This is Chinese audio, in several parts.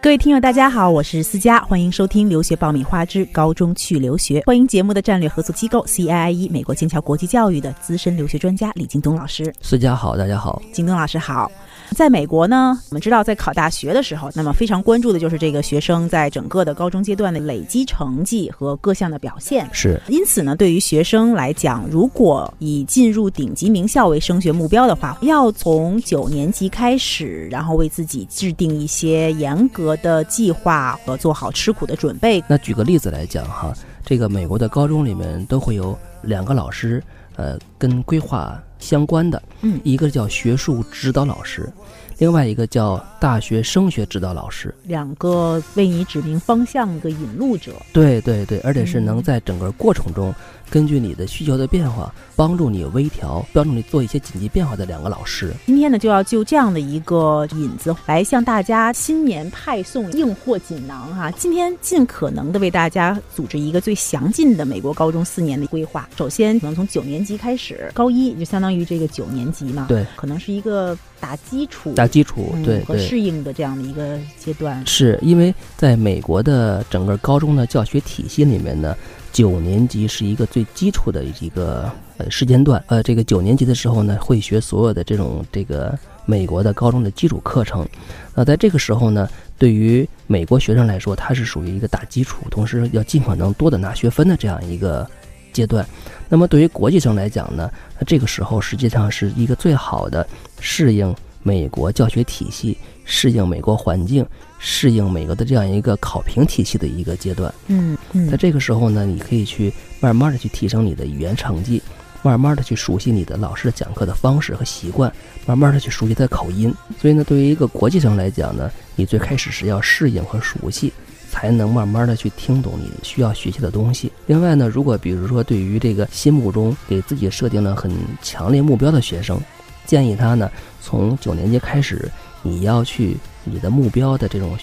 各位听友，大家好，我是思佳，欢迎收听《留学爆米花之高中去留学》。欢迎节目的战略合作机构 CIIE 美国剑桥国际教育的资深留学专家李京东老师。思佳好，大家好，京东老师好。在美国呢，我们知道在考大学的时候，那么非常关注的就是这个学生在整个的高中阶段的累积成绩和各项的表现。是，因此呢，对于学生来讲，如果以进入顶级名校为升学目标的话，要从九年级开始，然后为自己制定一些严格的计划和做好吃苦的准备。那举个例子来讲哈，这个美国的高中里面都会有两个老师，呃，跟规划。相关的，嗯，一个叫学术指导老师，另外一个叫大学升学指导老师，两个为你指明方向的引路者。对对对，而且是能在整个过程中。根据你的需求的变化，帮助你微调，帮助你做一些紧急变化的两个老师。今天呢，就要就这样的一个引子来向大家新年派送硬货锦囊哈。今天尽可能的为大家组织一个最详尽的美国高中四年的规划。首先，可能从九年级开始，高一就相当于这个九年级嘛，对，可能是一个打基础、打基础对和适应的这样的一个阶段。是因为在美国的整个高中的教学体系里面呢。九年级是一个最基础的一个呃时间段，呃，这个九年级的时候呢，会学所有的这种这个美国的高中的基础课程。那在这个时候呢，对于美国学生来说，它是属于一个打基础，同时要尽可能多的拿学分的这样一个阶段。那么对于国际生来讲呢，那这个时候实际上是一个最好的适应美国教学体系、适应美国环境。适应美国的这样一个考评体系的一个阶段，嗯嗯，在这个时候呢，你可以去慢慢的去提升你的语言成绩，慢慢的去熟悉你的老师讲课的方式和习惯，慢慢的去熟悉他的口音。所以呢，对于一个国际生来讲呢，你最开始是要适应和熟悉，才能慢慢的去听懂你需要学习的东西。另外呢，如果比如说对于这个心目中给自己设定了很强烈目标的学生，建议他呢从九年级开始，你要去。你的目标的这种，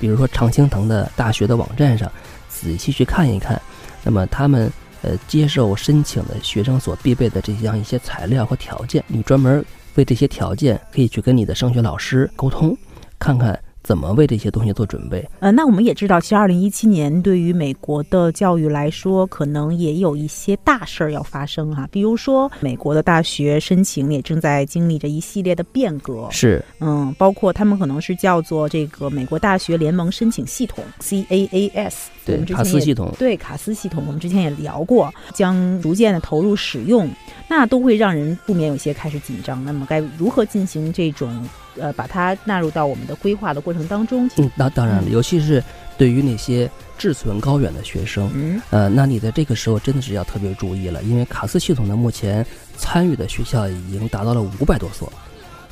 比如说常青藤的大学的网站上，仔细去看一看，那么他们呃接受申请的学生所必备的这样一些材料和条件，你专门为这些条件可以去跟你的升学老师沟通，看看。怎么为这些东西做准备？呃，那我们也知道，其实二零一七年对于美国的教育来说，可能也有一些大事儿要发生哈。比如说，美国的大学申请也正在经历着一系列的变革。是，嗯，包括他们可能是叫做这个美国大学联盟申请系统 （CAAS）。对，卡斯系统。对，卡斯系统，我们之前也聊过，将逐渐的投入使用，那都会让人不免有些开始紧张。那么，该如何进行这种？呃，把它纳入到我们的规划的过程当中。嗯，那当然了，尤其是对于那些志存高远的学生，嗯，呃，那你在这个时候真的是要特别注意了，因为卡斯系统呢，目前参与的学校已经达到了五百多所，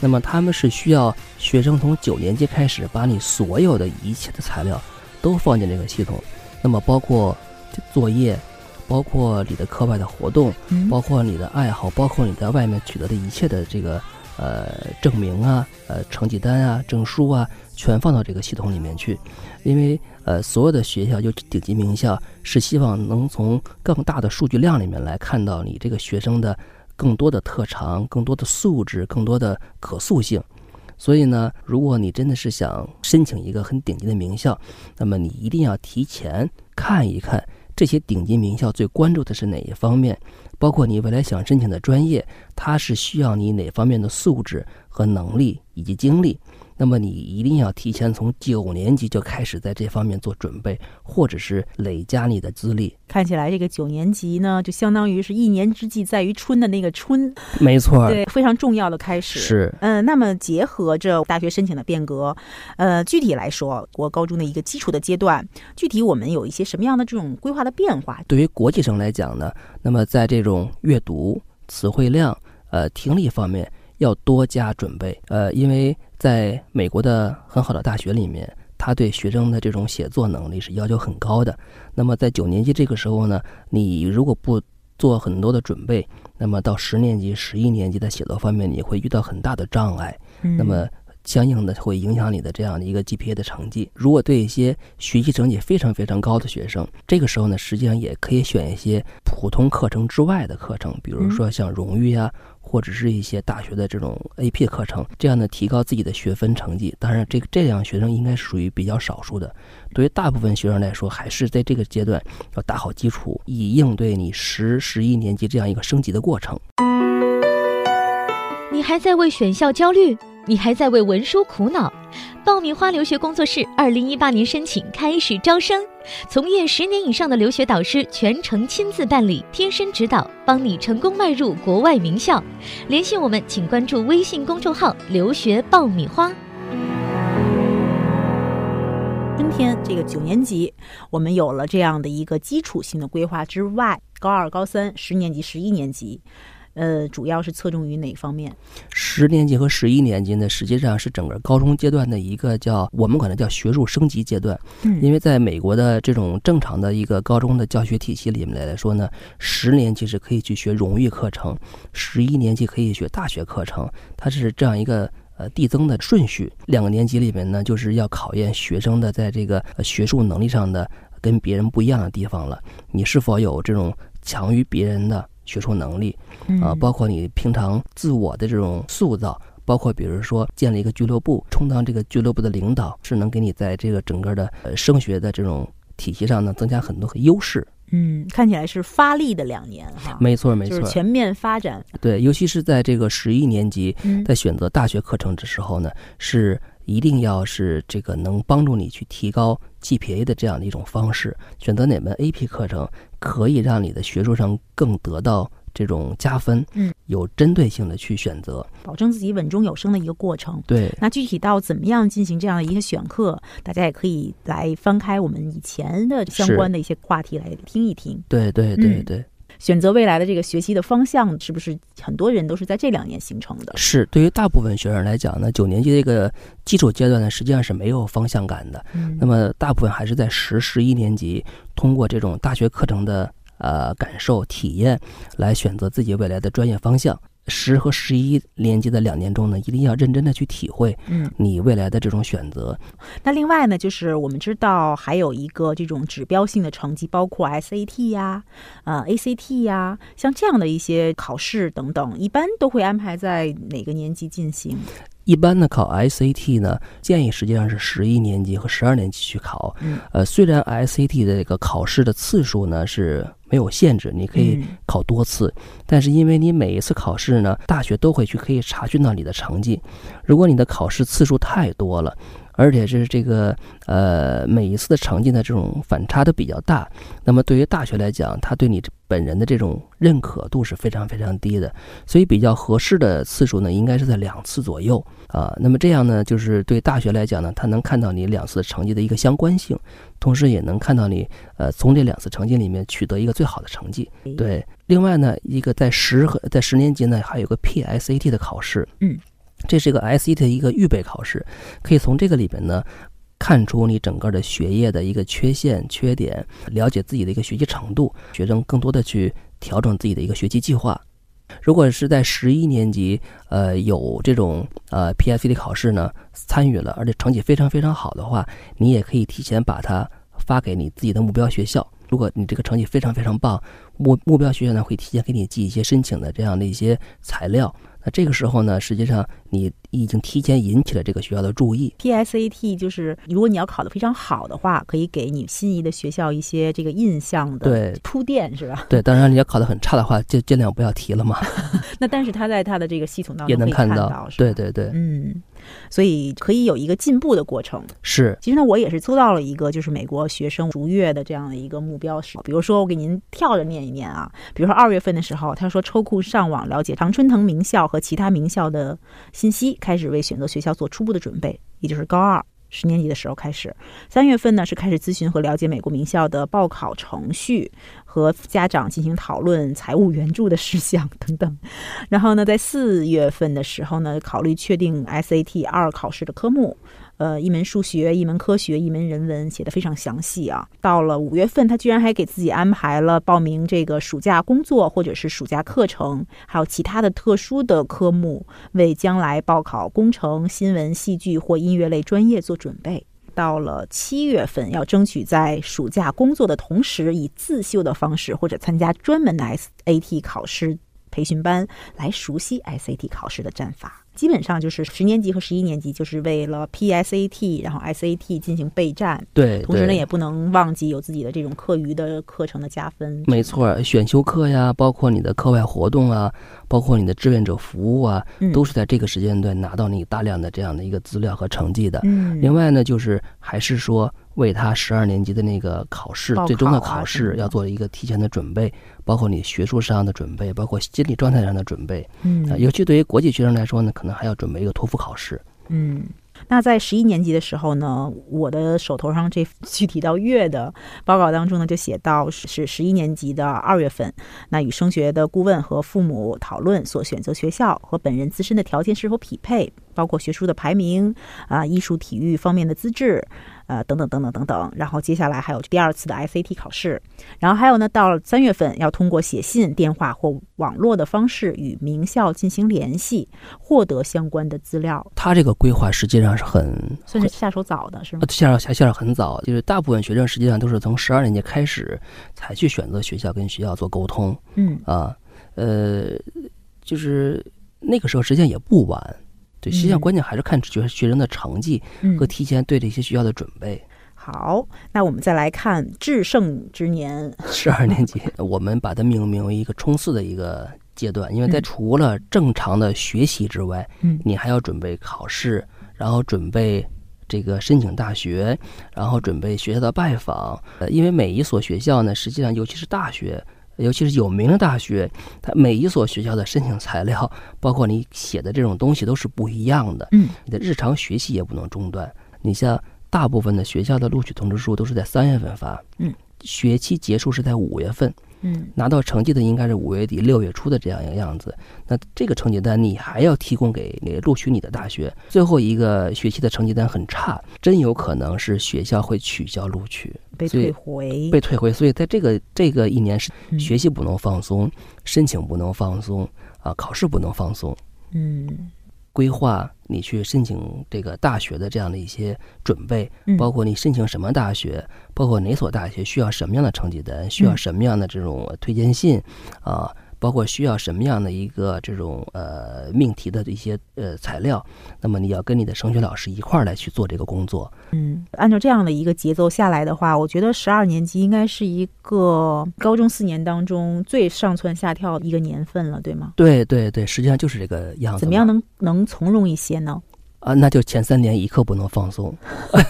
那么他们是需要学生从九年级开始，把你所有的一切的材料都放进这个系统，那么包括作业，包括你的课外的活动，包括你的爱好，包括你在外面取得的一切的这个。呃，证明啊，呃，成绩单啊，证书啊，全放到这个系统里面去，因为呃，所有的学校就顶级名校是希望能从更大的数据量里面来看到你这个学生的更多的特长、更多的素质、更多的可塑性。所以呢，如果你真的是想申请一个很顶级的名校，那么你一定要提前看一看这些顶级名校最关注的是哪一方面。包括你未来想申请的专业，它是需要你哪方面的素质和能力以及经历。那么你一定要提前从九年级就开始在这方面做准备，或者是累加你的资历。看起来这个九年级呢，就相当于是一年之计在于春的那个春，没错，对，非常重要的开始。是，嗯，那么结合着大学申请的变革，呃，具体来说，国高中的一个基础的阶段，具体我们有一些什么样的这种规划的变化？对于国际生来讲呢，那么在这种阅读、词汇量、呃，听力方面。要多加准备，呃，因为在美国的很好的大学里面，他对学生的这种写作能力是要求很高的。那么在九年级这个时候呢，你如果不做很多的准备，那么到十年级、十一年级的写作方面，你会遇到很大的障碍。那么相应的会影响你的这样的一个 GPA 的成绩。如果对一些学习成绩非常非常高的学生，这个时候呢，实际上也可以选一些普通课程之外的课程，比如说像荣誉啊。或者是一些大学的这种 AP 课程，这样呢提高自己的学分成绩。当然，这个这样学生应该属于比较少数的。对于大部分学生来说，还是在这个阶段要打好基础，以应对你十、十一年级这样一个升级的过程。你还在为选校焦虑？你还在为文书苦恼？爆米花留学工作室二零一八年申请开始招生，从业十年以上的留学导师全程亲自办理，贴身指导，帮你成功迈入国外名校。联系我们，请关注微信公众号“留学爆米花”。春天这个九年级，我们有了这样的一个基础性的规划之外，高二、高三、十年级、十一年级。呃，主要是侧重于哪方面？十年级和十一年级呢，实际上是整个高中阶段的一个叫我们管它叫学术升级阶段。嗯，因为在美国的这种正常的一个高中的教学体系里面来说呢，十年级是可以去学荣誉课程，十一年级可以学大学课程，它是这样一个呃递增的顺序。两个年级里面呢，就是要考验学生的在这个学术能力上的跟别人不一样的地方了，你是否有这种强于别人的。学术能力，啊，包括你平常自我的这种塑造，包括比如说建立一个俱乐部，充当这个俱乐部的领导，是能给你在这个整个的呃升学的这种体系上呢增加很多优势。嗯，看起来是发力的两年哈，没错没错，就是全面发展。对，尤其是在这个十一年级在选择大学课程的时候呢，是一定要是这个能帮助你去提高 GPA 的这样的一种方式，选择哪门 AP 课程。可以让你的学术上更得到这种加分，嗯，有针对性的去选择，保证自己稳中有升的一个过程。对，那具体到怎么样进行这样的一个选课，大家也可以来翻开我们以前的相关的一些话题来听一听。对对对对。选择未来的这个学习的方向，是不是很多人都是在这两年形成的？是，对于大部分学生来讲呢，九年级这个基础阶段呢，实际上是没有方向感的。嗯，那么大部分还是在十、十一年级，通过这种大学课程的呃感受体验，来选择自己未来的专业方向。十和十一年级的两年中呢，一定要认真的去体会，嗯，你未来的这种选择。那另外呢，就是我们知道还有一个这种指标性的成绩，包括 SAT 呀、呃 ACT 呀，像这样的一些考试等等，一般都会安排在哪个年级进行？一般呢，考 SAT 呢，建议实际上是十一年级和十二年级去考。嗯，呃，虽然 SAT 的这个考试的次数呢是没有限制，你可以考多次，但是因为你每一次考试呢，大学都会去可以查询到你的成绩。如果你的考试次数太多了，而且是这个呃每一次的成绩呢这种反差都比较大，那么对于大学来讲，他对你本人的这种认可度是非常非常低的，所以比较合适的次数呢，应该是在两次左右啊。那么这样呢，就是对大学来讲呢，他能看到你两次成绩的一个相关性，同时也能看到你呃从这两次成绩里面取得一个最好的成绩。对，另外呢，一个在十和在十年级呢，还有个 PSAT 的考试。嗯。这是一个 SAT 的一个预备考试，可以从这个里边呢，看出你整个的学业的一个缺陷、缺点，了解自己的一个学习程度，学生更多的去调整自己的一个学习计划。如果是在十一年级，呃，有这种呃 PSAT 考试呢，参与了，而且成绩非常非常好的话，你也可以提前把它发给你自己的目标学校。如果你这个成绩非常非常棒，目目标学校呢会提前给你寄一些申请的这样的一些材料。那这个时候呢，实际上你已经提前引起了这个学校的注意。PSAT 就是，如果你要考得非常好的话，可以给你心仪的学校一些这个印象的铺垫，是吧？对，当然你要考得很差的话，就尽量不要提了嘛。那但是他在他的这个系统当中也能看到，对对对，嗯。所以可以有一个进步的过程。是，其实呢，我也是搜到了一个，就是美国学生逐月的这样的一个目标是，比如说我给您跳着念一念啊，比如说二月份的时候，他说抽空上网了解常春藤名校和其他名校的信息，开始为选择学校做初步的准备，也就是高二。十年级的时候开始，三月份呢是开始咨询和了解美国名校的报考程序，和家长进行讨论财务援助的事项等等。然后呢，在四月份的时候呢，考虑确定 SAT 二考试的科目。呃，一门数学，一门科学，一门人文，写的非常详细啊。到了五月份，他居然还给自己安排了报名这个暑假工作或者是暑假课程，还有其他的特殊的科目，为将来报考工程、新闻、戏剧或音乐类专业做准备。到了七月份，要争取在暑假工作的同时，以自修的方式或者参加专门的 SAT 考试。培训班，来熟悉 SAT 考试的战法。基本上就是十年级和十一年级，就是为了 PSAT，然后 SAT 进行备战。对，同时呢，也不能忘记有自己的这种课余的课程的加分。没错，选修课呀，包括你的课外活动啊，包括你的志愿者服务啊，都是在这个时间段拿到你大量的这样的一个资料和成绩的。嗯，另外呢，就是还是说。为他十二年级的那个考试，最终的考试要做一个提前的准备，包括你学术上的准备，包括心理状态上的准备。嗯，尤其对于国际学生来说呢，可能还要准备一个托福考试。嗯，那在十一年级的时候呢，我的手头上这具体到月的报告当中呢，就写到是十一年级的二月份，那与升学的顾问和父母讨论所选择学校和本人自身的条件是否匹配，包括学术的排名啊，艺术体育方面的资质。呃，等等等等等等，然后接下来还有第二次的 SAT 考试，然后还有呢，到了三月份要通过写信、电话或网络的方式与名校进行联系，获得相关的资料。他这个规划实际上是很算是下手早的，是吗？下手下下手很早，就是大部分学生实际上都是从十二年级开始才去选择学校，跟学校做沟通。嗯啊，呃，就是那个时候实际上也不晚。对，实际上关键还是看学学生的成绩和提前对这些学校的准备。好，那我们再来看制胜之年，十二年级，我们把它命名为一个冲刺的一个阶段，因为在除了正常的学习之外，嗯，你还要准备考试，然后准备这个申请大学，然后准备学校的拜访。呃，因为每一所学校呢，实际上尤其是大学。尤其是有名的大学，它每一所学校的申请材料，包括你写的这种东西都是不一样的。嗯，你的日常学习也不能中断。你像大部分的学校的录取通知书都是在三月份发，嗯，学期结束是在五月份。嗯，拿到成绩的应该是五月底六月初的这样一个样子。那这个成绩单你还要提供给你录取你的大学。最后一个学期的成绩单很差，真有可能是学校会取消录取，被退回，被退回。所以在这个这个一年是学习不能放松，申请不能放松啊，考试不能放松。嗯。规划你去申请这个大学的这样的一些准备，包括你申请什么大学，包括哪所大学需要什么样的成绩单，需要什么样的这种推荐信，啊。包括需要什么样的一个这种呃命题的一些呃材料，那么你要跟你的升学老师一块儿来去做这个工作。嗯，按照这样的一个节奏下来的话，我觉得十二年级应该是一个高中四年当中最上蹿下跳一个年份了，对吗？对对对，实际上就是这个样子。怎么样能能从容一些呢？啊，那就前三年一刻不能放松，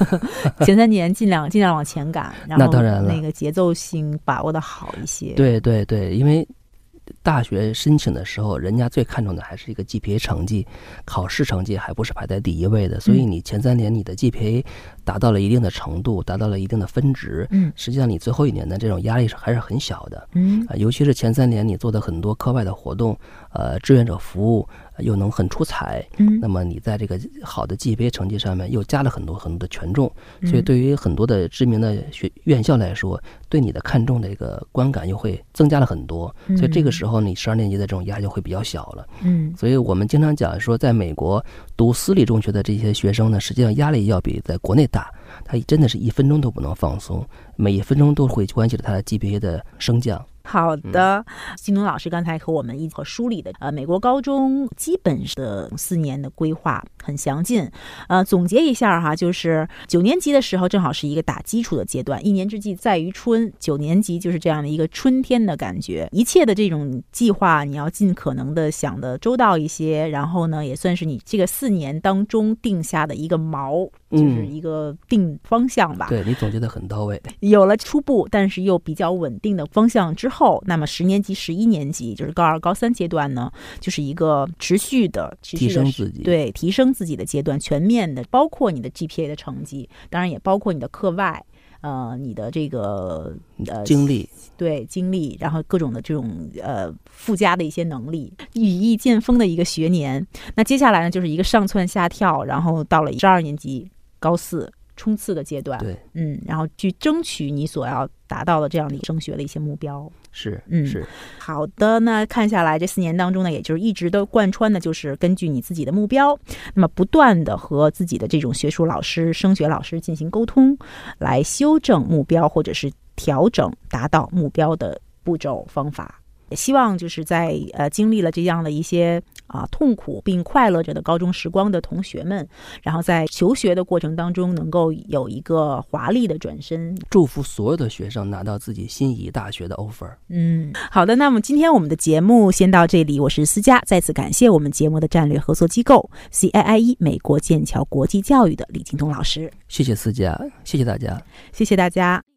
前三年尽量尽量往前赶，然 后那当然了，那个节奏性把握的好一些。对对对，因为。大学申请的时候，人家最看重的还是一个 GPA 成绩，考试成绩还不是排在第一位的。所以你前三年你的 GPA 达到了一定的程度，达到了一定的分值，嗯，实际上你最后一年的这种压力是还是很小的，嗯啊，尤其是前三年你做的很多课外的活动，呃，志愿者服务。又能很出彩，嗯，那么你在这个好的 GPA 成绩上面又加了很多很多的权重，所以对于很多的知名的学院校来说，对你的看重的一个观感又会增加了很多，所以这个时候你十二年级的这种压力就会比较小了，嗯，所以我们经常讲说，在美国读私立中学的这些学生呢，实际上压力要比在国内大，他真的是一分钟都不能放松，每一分钟都会关系着他的 GPA 的升降。好的，金东老师刚才和我们一起梳理的，呃，美国高中基本的四年的规划很详尽，呃，总结一下哈，就是九年级的时候正好是一个打基础的阶段，一年之计在于春，九年级就是这样的一个春天的感觉，一切的这种计划你要尽可能的想的周到一些，然后呢，也算是你这个四年当中定下的一个锚，就是一个定方向吧。对你总结的很到位，有了初步但是又比较稳定的方向之后。后，那么十年级、十一年级就是高二、高三阶段呢，就是一个持续的提升自己，对提升自己的阶段，全面的，包括你的 GPA 的成绩，当然也包括你的课外，呃，你的这个呃经历，对经历，然后各种的这种呃附加的一些能力，羽翼渐丰的一个学年。那接下来呢，就是一个上蹿下跳，然后到了十二年级高四。冲刺的阶段，对，嗯，然后去争取你所要达到的这样的升学的一些目标，是，嗯，是好的。那看下来这四年当中呢，也就是一直都贯穿的，就是根据你自己的目标，那么不断的和自己的这种学术老师、升学老师进行沟通，来修正目标或者是调整达到目标的步骤方法。也希望就是在呃经历了这样的一些啊痛苦并快乐着的高中时光的同学们，然后在求学的过程当中能够有一个华丽的转身。祝福所有的学生拿到自己心仪大学的 offer。嗯，好的，那么今天我们的节目先到这里，我是思佳，再次感谢我们节目的战略合作机构 CIIE 美国剑桥国际教育的李京东老师，谢谢思佳，谢谢大家，谢谢大家。